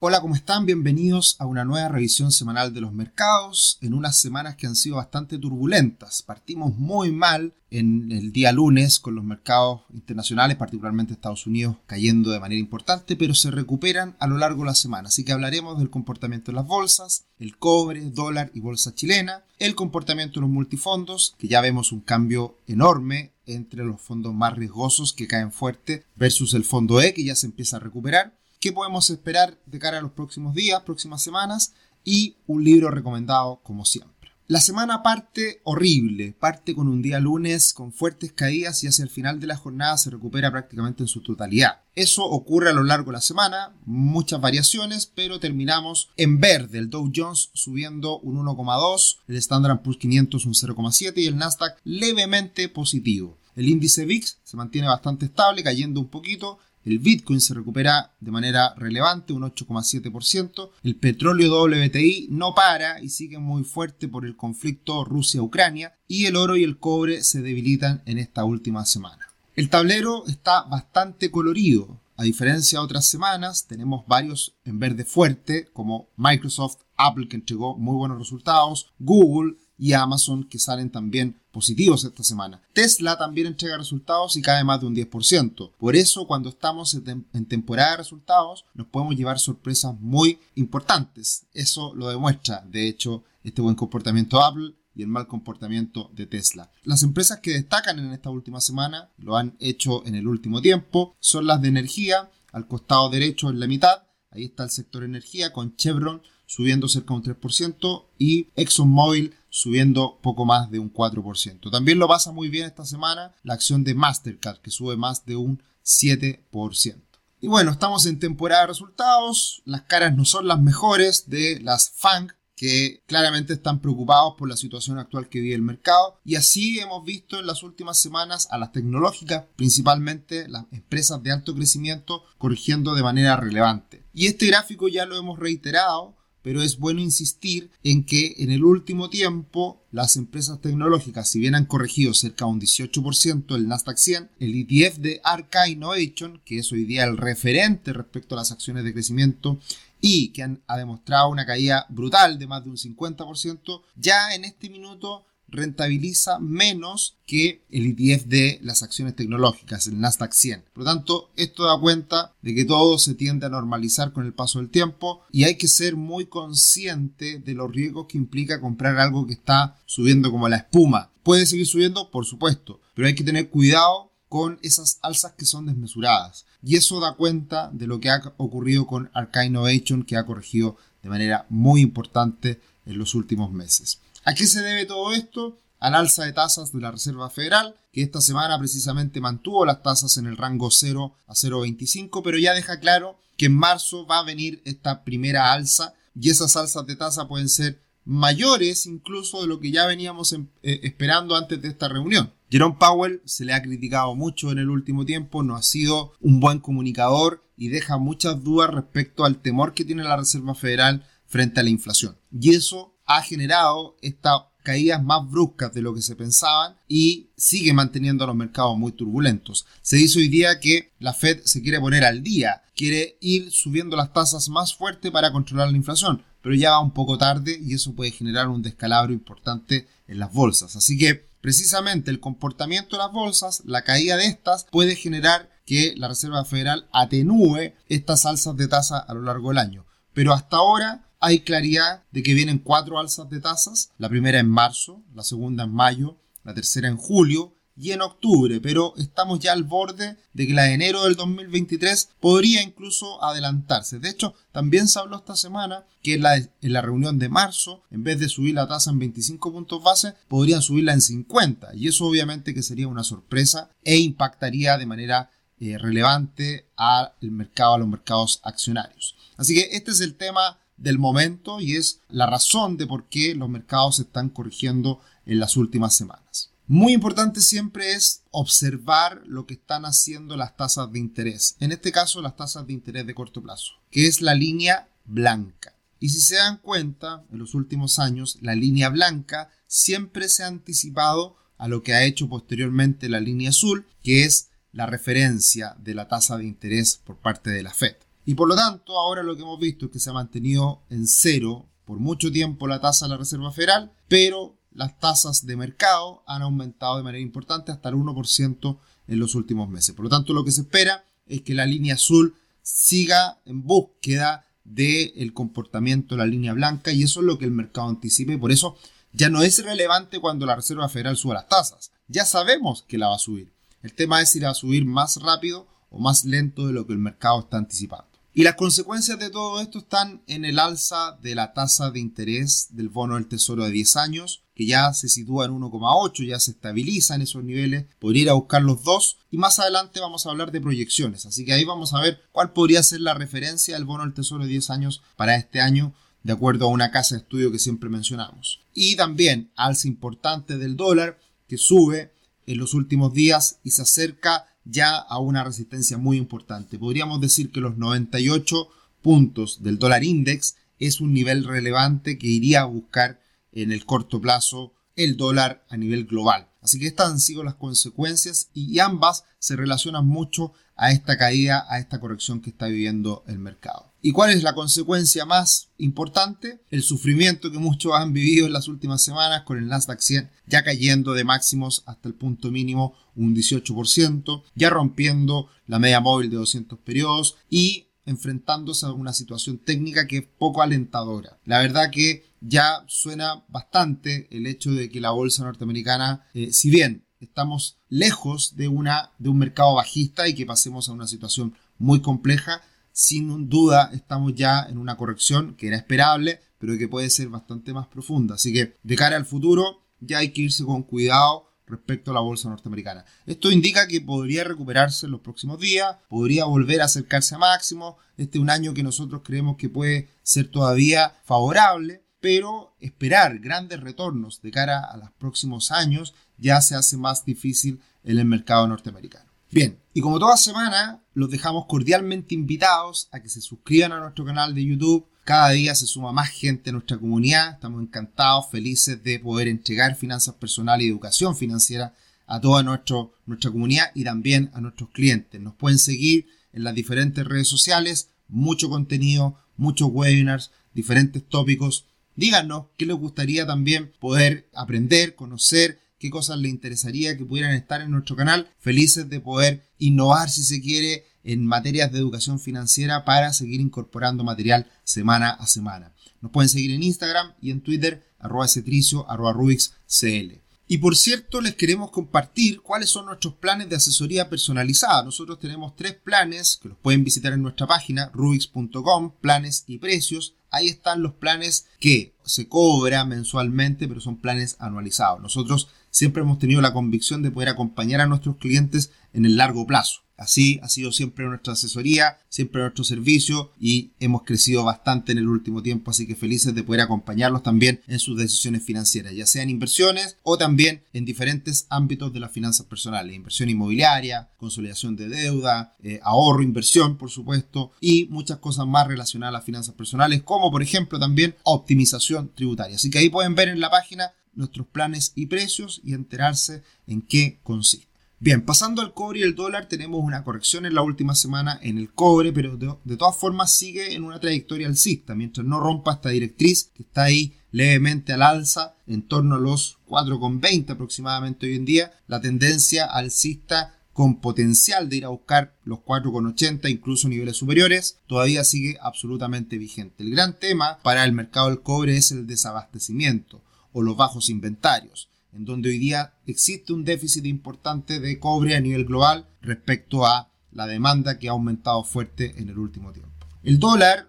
Hola, ¿cómo están? Bienvenidos a una nueva revisión semanal de los mercados en unas semanas que han sido bastante turbulentas. Partimos muy mal en el día lunes con los mercados internacionales, particularmente Estados Unidos, cayendo de manera importante, pero se recuperan a lo largo de la semana. Así que hablaremos del comportamiento de las bolsas, el cobre, dólar y bolsa chilena, el comportamiento de los multifondos, que ya vemos un cambio enorme entre los fondos más riesgosos que caen fuerte versus el fondo E que ya se empieza a recuperar qué podemos esperar de cara a los próximos días, próximas semanas y un libro recomendado como siempre. La semana parte horrible, parte con un día lunes con fuertes caídas y hacia el final de la jornada se recupera prácticamente en su totalidad. Eso ocurre a lo largo de la semana, muchas variaciones, pero terminamos en verde, el Dow Jones subiendo un 1,2, el Standard Poor's 500 un 0,7 y el Nasdaq levemente positivo. El índice VIX se mantiene bastante estable, cayendo un poquito, el Bitcoin se recupera de manera relevante, un 8,7%. El petróleo WTI no para y sigue muy fuerte por el conflicto Rusia-Ucrania. Y el oro y el cobre se debilitan en esta última semana. El tablero está bastante colorido. A diferencia de otras semanas, tenemos varios en verde fuerte, como Microsoft, Apple que entregó muy buenos resultados, Google, y Amazon que salen también positivos esta semana. Tesla también entrega resultados y cae más de un 10%. Por eso cuando estamos en, temporada de resultados nos podemos llevar sorpresas muy importantes. Eso lo demuestra, de hecho, este buen comportamiento de Apple y el mal comportamiento de Tesla. Las empresas que destacan en esta última semana, lo han hecho en el último tiempo, son las de energía, al costado derecho en la mitad, ahí está el sector energía con Chevron subiendo cerca de un 3% y ExxonMobil subiendo poco más de un 4%. También lo pasa muy bien esta semana la acción de Mastercard, que sube más de un 7%. Y bueno, estamos en temporada de resultados, las caras no son las mejores de las FANG, que claramente están preocupados por la situación actual que vive el mercado. Y así hemos visto en las últimas semanas a las tecnológicas, principalmente las empresas de alto crecimiento, corrigiendo de manera relevante. Y este gráfico ya lo hemos reiterado pero es bueno insistir en que en el último tiempo las empresas tecnológicas, si bien han corregido cerca de un 18% el Nasdaq 100, el ETF de Arca Innovation, que es hoy día el referente respecto a las acciones de crecimiento y que ha demostrado una caída brutal de más de un 50%, ya en este minuto rentabiliza menos que el ETF de las acciones tecnológicas, el Nasdaq 100. Por lo tanto, esto da cuenta de que todo se tiende a normalizar con el paso del tiempo y hay que ser muy consciente de los riesgos que implica comprar algo que está subiendo como la espuma. ¿Puede seguir subiendo? Por supuesto, pero hay que tener cuidado con esas alzas que son desmesuradas. Y eso da cuenta de lo que ha ocurrido con Arcane Innovation, que ha corregido de manera muy importante en los últimos meses. ¿A qué se debe todo esto? Al alza de tasas de la Reserva Federal, que esta semana precisamente mantuvo las tasas en el rango 0 a 0,25, pero ya deja claro que en marzo va a venir esta primera alza y esas alzas de tasa pueden ser mayores incluso de lo que ya veníamos em, eh, esperando antes de esta reunión. Jerome Powell se le ha criticado mucho en el último tiempo, no ha sido un buen comunicador y deja muchas dudas respecto al temor que tiene la Reserva Federal frente a la inflación. Y eso ha generado estas caídas más bruscas de lo que se pensaban y sigue manteniendo a los mercados muy turbulentos. Se dice hoy día que la Fed se quiere poner al día, quiere ir subiendo las tasas más fuerte para controlar la inflación, pero ya va un poco tarde y eso puede generar un descalabro importante en las bolsas. Así que precisamente el comportamiento de las bolsas, la caída de estas, puede generar que la Reserva Federal atenúe estas alzas de tasa a lo largo del año. Pero hasta ahora hay claridad de que vienen cuatro alzas de tasas, la primera en marzo, la segunda en mayo, la tercera en julio y en octubre, pero estamos ya al borde de que la de enero del 2023 podría incluso adelantarse. De hecho, también se habló esta semana que en la, en la reunión de marzo, en vez de subir la tasa en 25 puntos base, podrían subirla en 50 y eso obviamente que sería una sorpresa e impactaría de manera eh, relevante al mercado, a los mercados accionarios. Así que este es el tema del momento y es la razón de por qué los mercados se están corrigiendo en las últimas semanas. Muy importante siempre es observar lo que están haciendo las tasas de interés, en este caso las tasas de interés de corto plazo, que es la línea blanca. Y si se dan cuenta, en los últimos años la línea blanca siempre se ha anticipado a lo que ha hecho posteriormente la línea azul, que es la referencia de la tasa de interés por parte de la Fed. Y por lo tanto, ahora lo que hemos visto es que se ha mantenido en cero por mucho tiempo la tasa de la Reserva Federal, pero las tasas de mercado han aumentado de manera importante hasta el 1% en los últimos meses. Por lo tanto, lo que se espera es que la línea azul siga en búsqueda del comportamiento de la línea blanca y eso es lo que el mercado anticipa y por eso ya no es relevante cuando la Reserva Federal suba las tasas. Ya sabemos que la va a subir. El tema es si la va a subir más rápido o más lento de lo que el mercado está anticipando. Y las consecuencias de todo esto están en el alza de la tasa de interés del bono del Tesoro de 10 años, que ya se sitúa en 1,8, ya se estabiliza en esos niveles, podría ir a buscar los dos. Y más adelante vamos a hablar de proyecciones, así que ahí vamos a ver cuál podría ser la referencia del bono del Tesoro de 10 años para este año de acuerdo a una casa de estudio que siempre mencionamos. Y también alza importante del dólar que sube en los últimos días y se acerca ya a una resistencia muy importante. Podríamos decir que los 98 puntos del dólar index es un nivel relevante que iría a buscar en el corto plazo el dólar a nivel global. Así que estas han sido las consecuencias y ambas se relacionan mucho a esta caída, a esta corrección que está viviendo el mercado. ¿Y cuál es la consecuencia más importante? El sufrimiento que muchos han vivido en las últimas semanas con el Nasdaq 100 ya cayendo de máximos hasta el punto mínimo un 18%, ya rompiendo la media móvil de 200 periodos y enfrentándose a una situación técnica que es poco alentadora. La verdad que ya suena bastante el hecho de que la bolsa norteamericana, eh, si bien estamos lejos de, una, de un mercado bajista y que pasemos a una situación muy compleja, sin duda estamos ya en una corrección que era esperable, pero que puede ser bastante más profunda. Así que de cara al futuro ya hay que irse con cuidado respecto a la bolsa norteamericana. Esto indica que podría recuperarse en los próximos días, podría volver a acercarse a máximo. Este es un año que nosotros creemos que puede ser todavía favorable, pero esperar grandes retornos de cara a los próximos años ya se hace más difícil en el mercado norteamericano. Bien, y como toda semana, los dejamos cordialmente invitados a que se suscriban a nuestro canal de YouTube. Cada día se suma más gente a nuestra comunidad. Estamos encantados, felices de poder entregar finanzas personales y educación financiera a toda nuestro, nuestra comunidad y también a nuestros clientes. Nos pueden seguir en las diferentes redes sociales, mucho contenido, muchos webinars, diferentes tópicos. Díganos qué les gustaría también poder aprender, conocer qué cosas les interesaría que pudieran estar en nuestro canal. Felices de poder innovar, si se quiere, en materias de educación financiera para seguir incorporando material semana a semana. Nos pueden seguir en Instagram y en Twitter, arroba cetricio, arroba rubixcl. Y por cierto, les queremos compartir cuáles son nuestros planes de asesoría personalizada. Nosotros tenemos tres planes que los pueden visitar en nuestra página rubix.com, planes y precios. Ahí están los planes que se cobra mensualmente, pero son planes anualizados. Nosotros siempre hemos tenido la convicción de poder acompañar a nuestros clientes en el largo plazo. Así ha sido siempre nuestra asesoría, siempre nuestro servicio y hemos crecido bastante en el último tiempo, así que felices de poder acompañarlos también en sus decisiones financieras, ya sean inversiones o también en diferentes ámbitos de las finanzas personales, inversión inmobiliaria, consolidación de deuda, eh, ahorro, inversión, por supuesto, y muchas cosas más relacionadas a las finanzas personales, como por ejemplo también optimización tributaria. Así que ahí pueden ver en la página nuestros planes y precios y enterarse en qué consiste. Bien, pasando al cobre y el dólar, tenemos una corrección en la última semana en el cobre, pero de, todas formas sigue en una trayectoria alcista, mientras no rompa esta directriz que está ahí levemente al alza, en torno a los 4,20 aproximadamente hoy en día, la tendencia alcista con potencial de ir a buscar los 4,80, incluso niveles superiores, todavía sigue absolutamente vigente. El gran tema para el mercado del cobre es el desabastecimiento o los bajos inventarios, en donde hoy día existe un déficit importante de cobre a nivel global respecto a la demanda que ha aumentado fuerte en el último tiempo. El dólar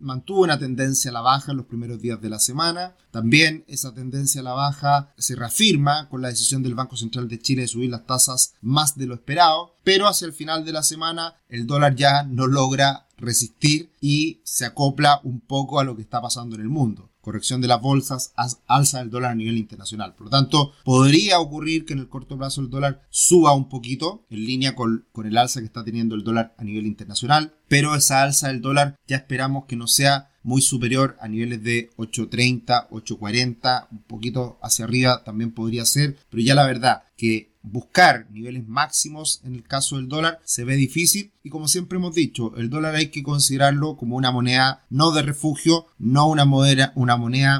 mantuvo una tendencia a la baja en los primeros días de la semana. También esa tendencia a la baja se reafirma con la decisión del Banco Central de Chile de subir las tasas más de lo esperado, pero hacia el final de la semana el dólar ya no logra resistir y se acopla un poco a lo que está pasando en el mundo corrección de las bolsas, alza del dólar a nivel internacional. Por lo tanto, podría ocurrir que en el corto plazo el dólar suba un poquito en línea con, con el alza que está teniendo el dólar a nivel internacional, pero esa alza del dólar ya esperamos que no sea muy superior a niveles de 8.30, 8.40, un poquito hacia arriba también podría ser, pero ya la verdad que buscar niveles máximos en el caso del dólar se ve difícil y como siempre hemos dicho, el dólar hay que considerarlo como una moneda no de refugio, no una moneda,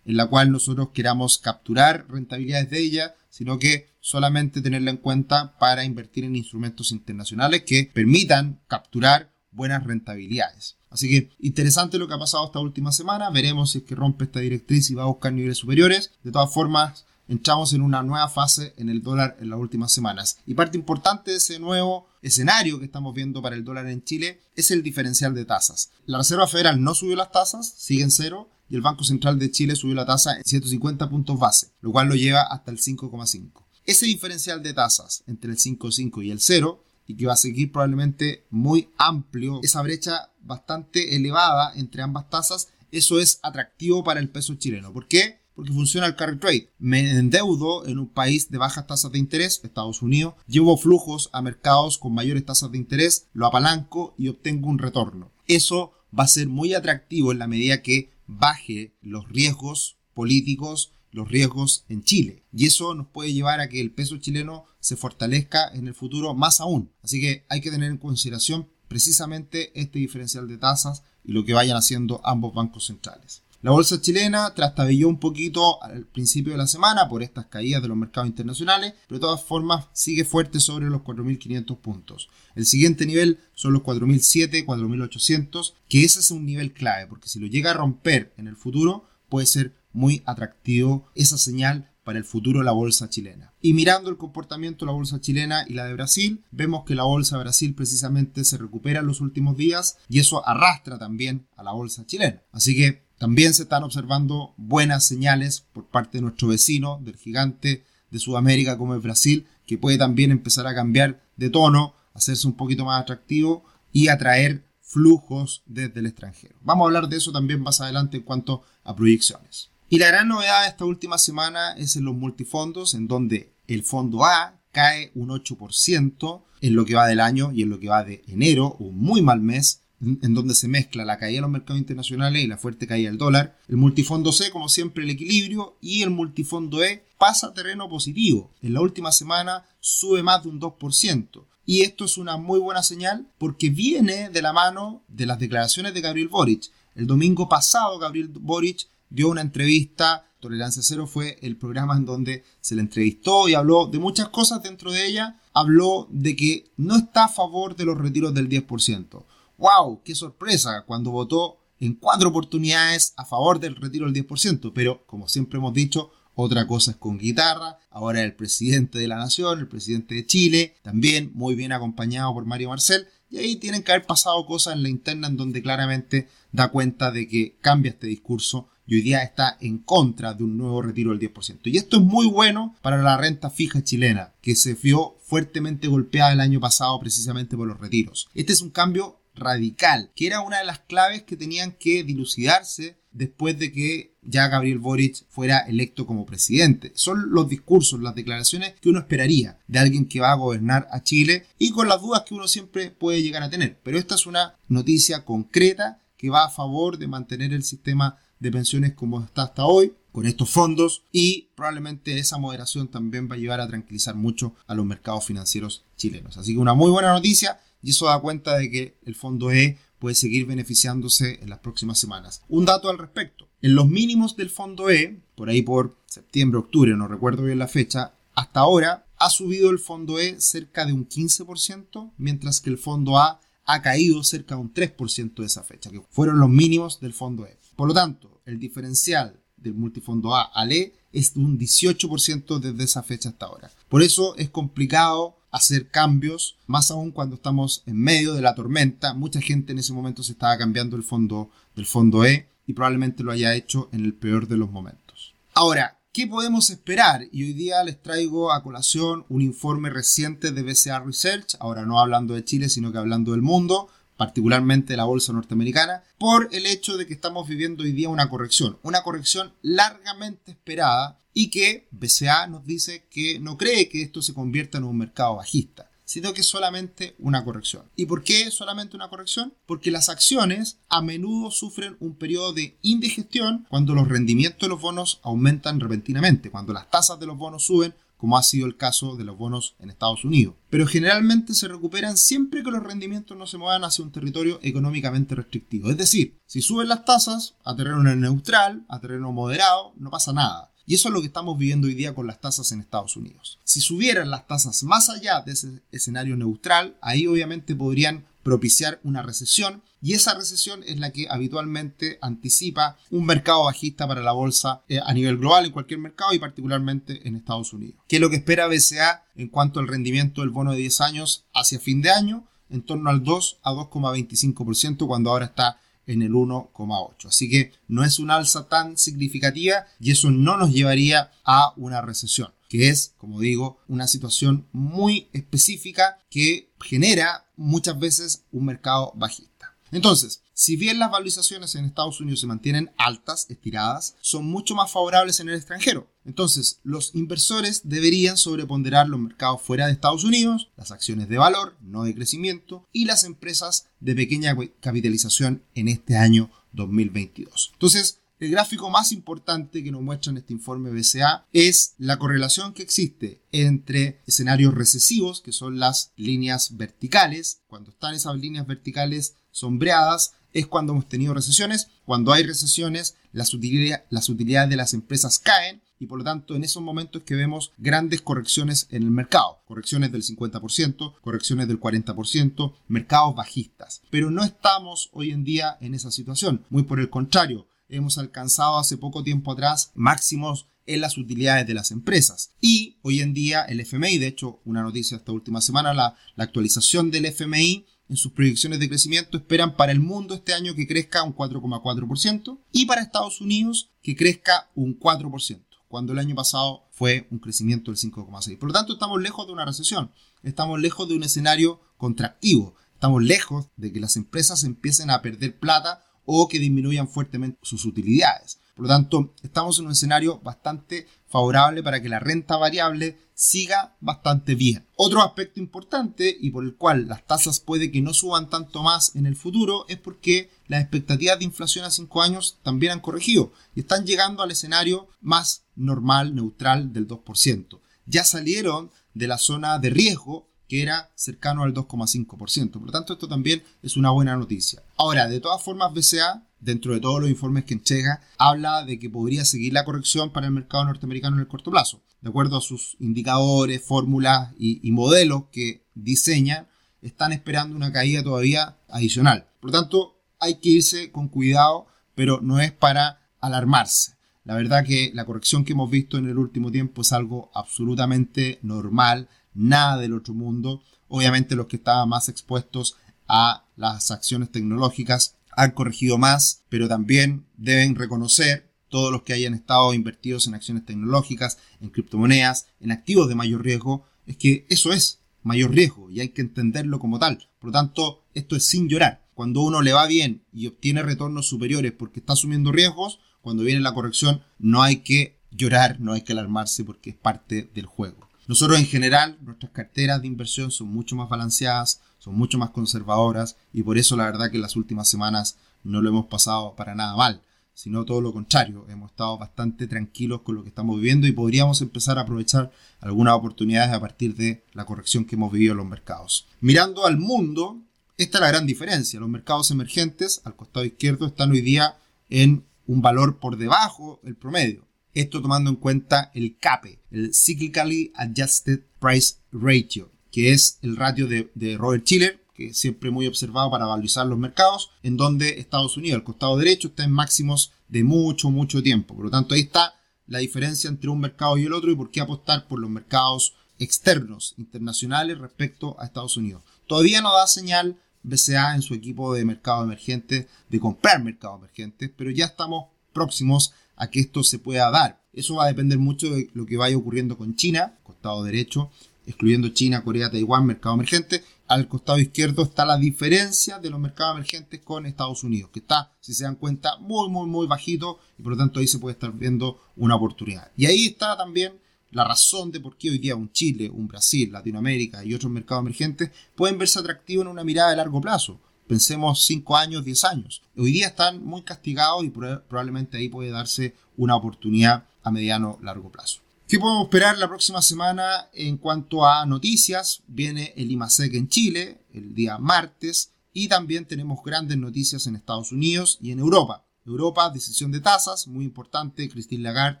en la cual nosotros queramos capturar rentabilidades de ella, sino que solamente tenerla en cuenta para invertir en instrumentos internacionales que permitan capturar buenas rentabilidades. Así que interesante lo que ha pasado esta última semana. Veremos si es que rompe esta directriz y va a buscar niveles superiores. De todas formas, entramos en una nueva fase en el dólar en las últimas semanas. Y parte importante de ese nuevo escenario que estamos viendo para el dólar en Chile es el diferencial de tasas. La Reserva Federal no subió las tasas, sigue en cero, y el Banco Central de Chile subió la tasa en 150 puntos base, lo cual lo lleva hasta el 5,5. Ese diferencial de tasas entre el 5,5 y el 0 y que va a seguir probablemente muy amplio, esa brecha bastante elevada entre ambas tasas, eso es atractivo para el peso chileno. ¿Por qué? Porque funciona el carry trade. Me endeudo en un país de bajas tasas de interés, Estados Unidos, llevo flujos a mercados con mayores tasas de interés, lo apalanco y obtengo un retorno. Eso va a ser muy atractivo en la medida que baje los riesgos políticos los riesgos en Chile. Y eso nos puede llevar a que el peso chileno se fortalezca en el futuro más aún. Así que hay que tener en consideración precisamente este diferencial de tasas y lo que vayan haciendo ambos bancos centrales. La bolsa chilena trastabilló un poquito al principio de la semana por estas caídas de los mercados internacionales, pero de todas formas sigue fuerte sobre los 4.500 puntos. El siguiente nivel son los 4.700, 4.800, que ese es un nivel clave, porque si lo llega a romper en el futuro puede ser muy atractivo esa señal para el futuro de la bolsa chilena. Y mirando el comportamiento de la bolsa chilena y la de Brasil, vemos que la bolsa de Brasil precisamente se recupera en los últimos días y eso arrastra también a la bolsa chilena. Así que también se están observando buenas señales por parte de nuestro vecino, del gigante de Sudamérica como es Brasil, que puede también empezar a cambiar de tono, hacerse un poquito más atractivo y atraer flujos desde el extranjero. Vamos a hablar de eso también más adelante en cuanto a proyecciones. Y la gran novedad de esta última semana es en los multifondos, en donde el fondo A cae un 8% en lo que va del año y en lo que va de enero, un muy mal mes, en donde se mezcla la caída de los mercados internacionales y la fuerte caída del dólar. El multifondo C, como siempre, el equilibrio y el multifondo E pasa a terreno positivo. En la última semana sube más de un 2%. Y esto es una muy buena señal porque viene de la mano de las declaraciones de Gabriel Boric. El domingo pasado Gabriel Boric dio una entrevista, Tolerancia Cero fue el programa en donde se le entrevistó y habló de muchas cosas dentro de ella. Habló de que no está a favor de los retiros del 10%. ¡Wow! ¡Qué sorpresa! Cuando votó en cuatro oportunidades a favor del retiro del 10%. Pero, como siempre hemos dicho, otra cosa es con guitarra. Ahora el presidente de la nación, el presidente de Chile, también muy bien acompañado por Mario Marcel. Y ahí tienen que haber pasado cosas en la interna en donde claramente da cuenta de que cambia este discurso y hoy día está en contra de un nuevo retiro del 10%. Y esto es muy bueno para la renta fija chilena, que se vio fuertemente golpeada el año pasado precisamente por los retiros. Este es un cambio radical, que era una de las claves que tenían que dilucidarse después de que ya Gabriel Boric fuera electo como presidente. Son los discursos, las declaraciones que uno esperaría de alguien que va a gobernar a Chile y con las dudas que uno siempre puede llegar a tener. Pero esta es una noticia concreta que va a favor de mantener el sistema de pensiones como está hasta hoy, con estos fondos y probablemente esa moderación también va a llevar a tranquilizar mucho a los mercados financieros chilenos. Así que una muy buena noticia y eso da cuenta de que el fondo E puede seguir beneficiándose en las próximas semanas. Un dato al respecto. En los mínimos del fondo E, por ahí por septiembre, octubre, no recuerdo bien la fecha, hasta ahora ha subido el fondo E cerca de un 15%, mientras que el fondo A ha caído cerca de un 3% de esa fecha, que fueron los mínimos del fondo E. Por lo tanto, el diferencial del multifondo A al E es de un 18% desde esa fecha hasta ahora. Por eso es complicado hacer cambios, más aún cuando estamos en medio de la tormenta. Mucha gente en ese momento se estaba cambiando el fondo del fondo E y probablemente lo haya hecho en el peor de los momentos. Ahora, ¿qué podemos esperar? Y hoy día les traigo a colación un informe reciente de BCA Research, ahora no hablando de Chile, sino que hablando del mundo, particularmente la bolsa norteamericana, por el hecho de que estamos viviendo hoy día una corrección, una corrección largamente esperada y que BCA nos dice que no cree que esto se convierta en un mercado bajista sino que es solamente una corrección. ¿Y por qué solamente una corrección? Porque las acciones a menudo sufren un periodo de indigestión cuando los rendimientos de los bonos aumentan repentinamente, cuando las tasas de los bonos suben como ha sido el caso de los bonos en Estados Unidos. Pero generalmente se recuperan siempre que los rendimientos no se muevan hacia un territorio económicamente restrictivo. Es decir, si suben las tasas a terreno neutral, a terreno moderado, no pasa nada. Y eso es lo que estamos viviendo hoy día con las tasas en Estados Unidos. Si subieran las tasas más allá de ese escenario neutral, ahí obviamente podrían propiciar una recesión y esa recesión es la que habitualmente anticipa un mercado bajista para la bolsa eh, a nivel global en cualquier mercado y particularmente en Estados Unidos. ¿Qué es lo que espera BCA en cuanto al rendimiento del bono de 10 años hacia fin de año? En torno al 2 a 2,25% cuando ahora está en el 1,8. Así que no es una alza tan significativa y eso no nos llevaría a una recesión, que es, como digo, una situación muy específica que genera muchas veces un mercado bajista. Entonces, si bien las valorizaciones en Estados Unidos se mantienen altas, estiradas, son mucho más favorables en el extranjero. Entonces, los inversores deberían sobreponderar los mercados fuera de Estados Unidos, las acciones de valor, no de crecimiento, y las empresas de pequeña capitalización en este año 2022. Entonces, el gráfico más importante que nos muestra en este informe BCA es la correlación que existe entre escenarios recesivos, que son las líneas verticales. Cuando están esas líneas verticales sombreadas, es cuando hemos tenido recesiones. Cuando hay recesiones, las, utilidades de las empresas caen y por lo tanto en esos momentos que vemos grandes correcciones en el mercado. Correcciones del 50%, correcciones del 40%, mercados bajistas. Pero no estamos hoy en día en esa situación. Muy por el contrario, hemos alcanzado hace poco tiempo atrás máximos en las utilidades de las empresas. Y hoy en día el FMI, de hecho una noticia esta última semana, la, actualización del FMI en sus proyecciones de crecimiento esperan para el mundo este año que crezca un 4,4% y para Estados Unidos que crezca un 4%, cuando el año pasado fue un crecimiento del 5,6%. Por lo tanto, estamos lejos de una recesión, estamos lejos de un escenario contractivo, estamos lejos de que las empresas empiecen a perder plata o que disminuyan fuertemente sus utilidades. Por lo tanto, estamos en un escenario bastante favorable para que la renta variable siga bastante bien. Otro aspecto importante y por el cual las tasas puede que no suban tanto más en el futuro es porque las expectativas de inflación a 5 años también han corregido y están llegando al escenario más normal, neutral del 2%. Ya salieron de la zona de riesgo que era cercano al 2,5%. Por lo tanto, esto también es una buena noticia. Ahora, de todas formas, BCA, dentro de todos los informes que entrega, habla de que podría seguir la corrección para el mercado norteamericano en el corto plazo. De acuerdo a sus indicadores, fórmulas y, modelos que diseñan, están esperando una caída todavía adicional. Por lo tanto, hay que irse con cuidado, pero no es para alarmarse. La verdad que la corrección que hemos visto en el último tiempo es algo absolutamente normal, nada del otro mundo. Obviamente los que estaban más expuestos a las acciones tecnológicas han corregido más, pero también deben reconocer todos los que hayan estado invertidos en acciones tecnológicas, en criptomonedas, en activos de mayor riesgo, es que eso es mayor riesgo y hay que entenderlo como tal. Por lo tanto, esto es sin llorar. Cuando uno le va bien y obtiene retornos superiores porque está asumiendo riesgos, cuando viene la corrección no hay que llorar, no hay que alarmarse porque es parte del juego. Nosotros en general, nuestras carteras de inversión son mucho más balanceadas, son mucho más conservadoras y por eso la verdad que en las últimas semanas no lo hemos pasado para nada mal, sino todo lo contrario, hemos estado bastante tranquilos con lo que estamos viviendo y podríamos empezar a aprovechar algunas oportunidades a partir de la corrección que hemos vivido en los mercados. Mirando al mundo, esta es la gran diferencia. Los mercados emergentes al costado izquierdo están hoy día en un valor por debajo del promedio. Esto tomando en cuenta el CAPE, el Cyclically Adjusted Price Ratio, que es el ratio de, Robert Schiller, que es siempre muy observado para valorizar los mercados, en donde Estados Unidos, el costado derecho, está en máximos de mucho, mucho tiempo. Por lo tanto, ahí está la diferencia entre un mercado y el otro y por qué apostar por los mercados externos, internacionales, respecto a Estados Unidos. Todavía no da señal BCA en su equipo de mercado emergente de comprar mercados emergentes, pero ya estamos próximos a que esto se pueda dar. Eso va a depender mucho de lo que vaya ocurriendo con China, costado derecho, excluyendo China, Corea, Taiwán, mercado emergente. Al costado izquierdo está la diferencia de los mercados emergentes con Estados Unidos, que está, si se dan cuenta, muy, muy, muy bajito y por lo tanto ahí se puede estar viendo una oportunidad. Y ahí está también la razón de por qué hoy día un Chile, un Brasil, Latinoamérica y otros mercados emergentes pueden verse atractivos en una mirada de largo plazo. Pensemos 5 años, 10 años. Hoy día están muy castigados y probablemente ahí puede darse una oportunidad a mediano largo plazo. ¿Qué podemos esperar la próxima semana en cuanto a noticias? Viene el IMASEC en Chile el día martes y también tenemos grandes noticias en Estados Unidos y en Europa. Europa, decisión de tasas, muy importante. Christine Lagarde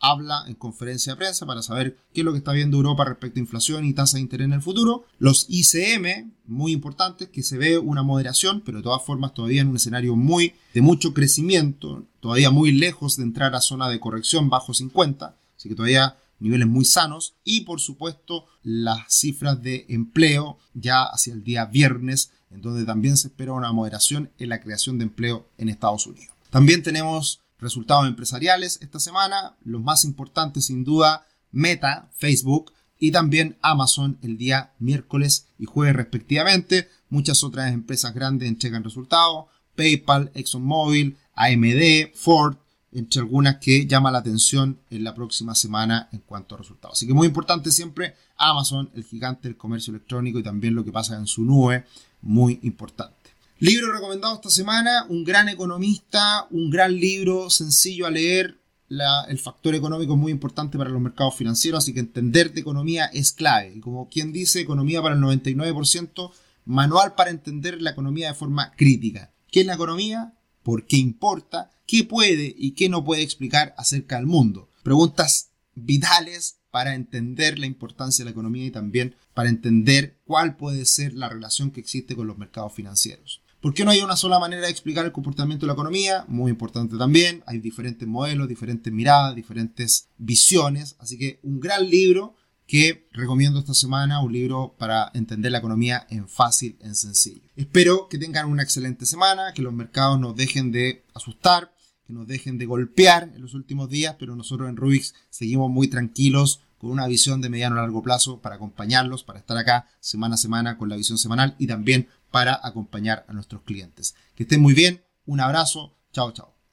habla en conferencia de prensa para saber qué es lo que está viendo Europa respecto a inflación y tasa de interés en el futuro. Los ICM, muy importantes, que se ve una moderación, pero de todas formas todavía en un escenario muy de mucho crecimiento, todavía muy lejos de entrar a zona de corrección bajo 50, así que todavía niveles muy sanos y por supuesto las cifras de empleo ya hacia el día viernes en donde también se espera una moderación en la creación de empleo en Estados Unidos. También tenemos resultados empresariales esta semana, los más importantes sin duda Meta, Facebook y también Amazon el día miércoles y jueves respectivamente. Muchas otras empresas grandes entregan resultados, PayPal, ExxonMobil, AMD, Ford, entre algunas que llama la atención en la próxima semana en cuanto a resultados. Así que muy importante siempre Amazon, el gigante del comercio electrónico y también lo que pasa en su nube, muy importante. Libro recomendado esta semana, un gran economista, un gran libro sencillo a leer. el factor económico es muy importante para los mercados financieros, así que entender de economía es clave. Y como quien dice, economía para el 99%, manual para entender la economía de forma crítica. ¿Qué es la economía? ¿Por qué importa? ¿Qué puede y qué no puede explicar acerca del mundo? Preguntas vitales para entender la importancia de la economía y también para entender cuál puede ser la relación que existe con los mercados financieros. ¿Por qué no hay una sola manera de explicar el comportamiento de la economía? Muy importante también. Hay diferentes modelos, diferentes miradas, diferentes visiones. Así que un gran libro que recomiendo esta semana, un libro para entender la economía en fácil, en sencillo. Espero que tengan una excelente semana, que los mercados nos dejen de asustar, que nos dejen de golpear en los últimos días, pero nosotros en Rubix seguimos muy tranquilos con una visión de mediano a largo plazo para acompañarlos, para estar acá semana a semana con la visión semanal y también para acompañar a nuestros clientes. Que estén muy bien, un abrazo, chao chao.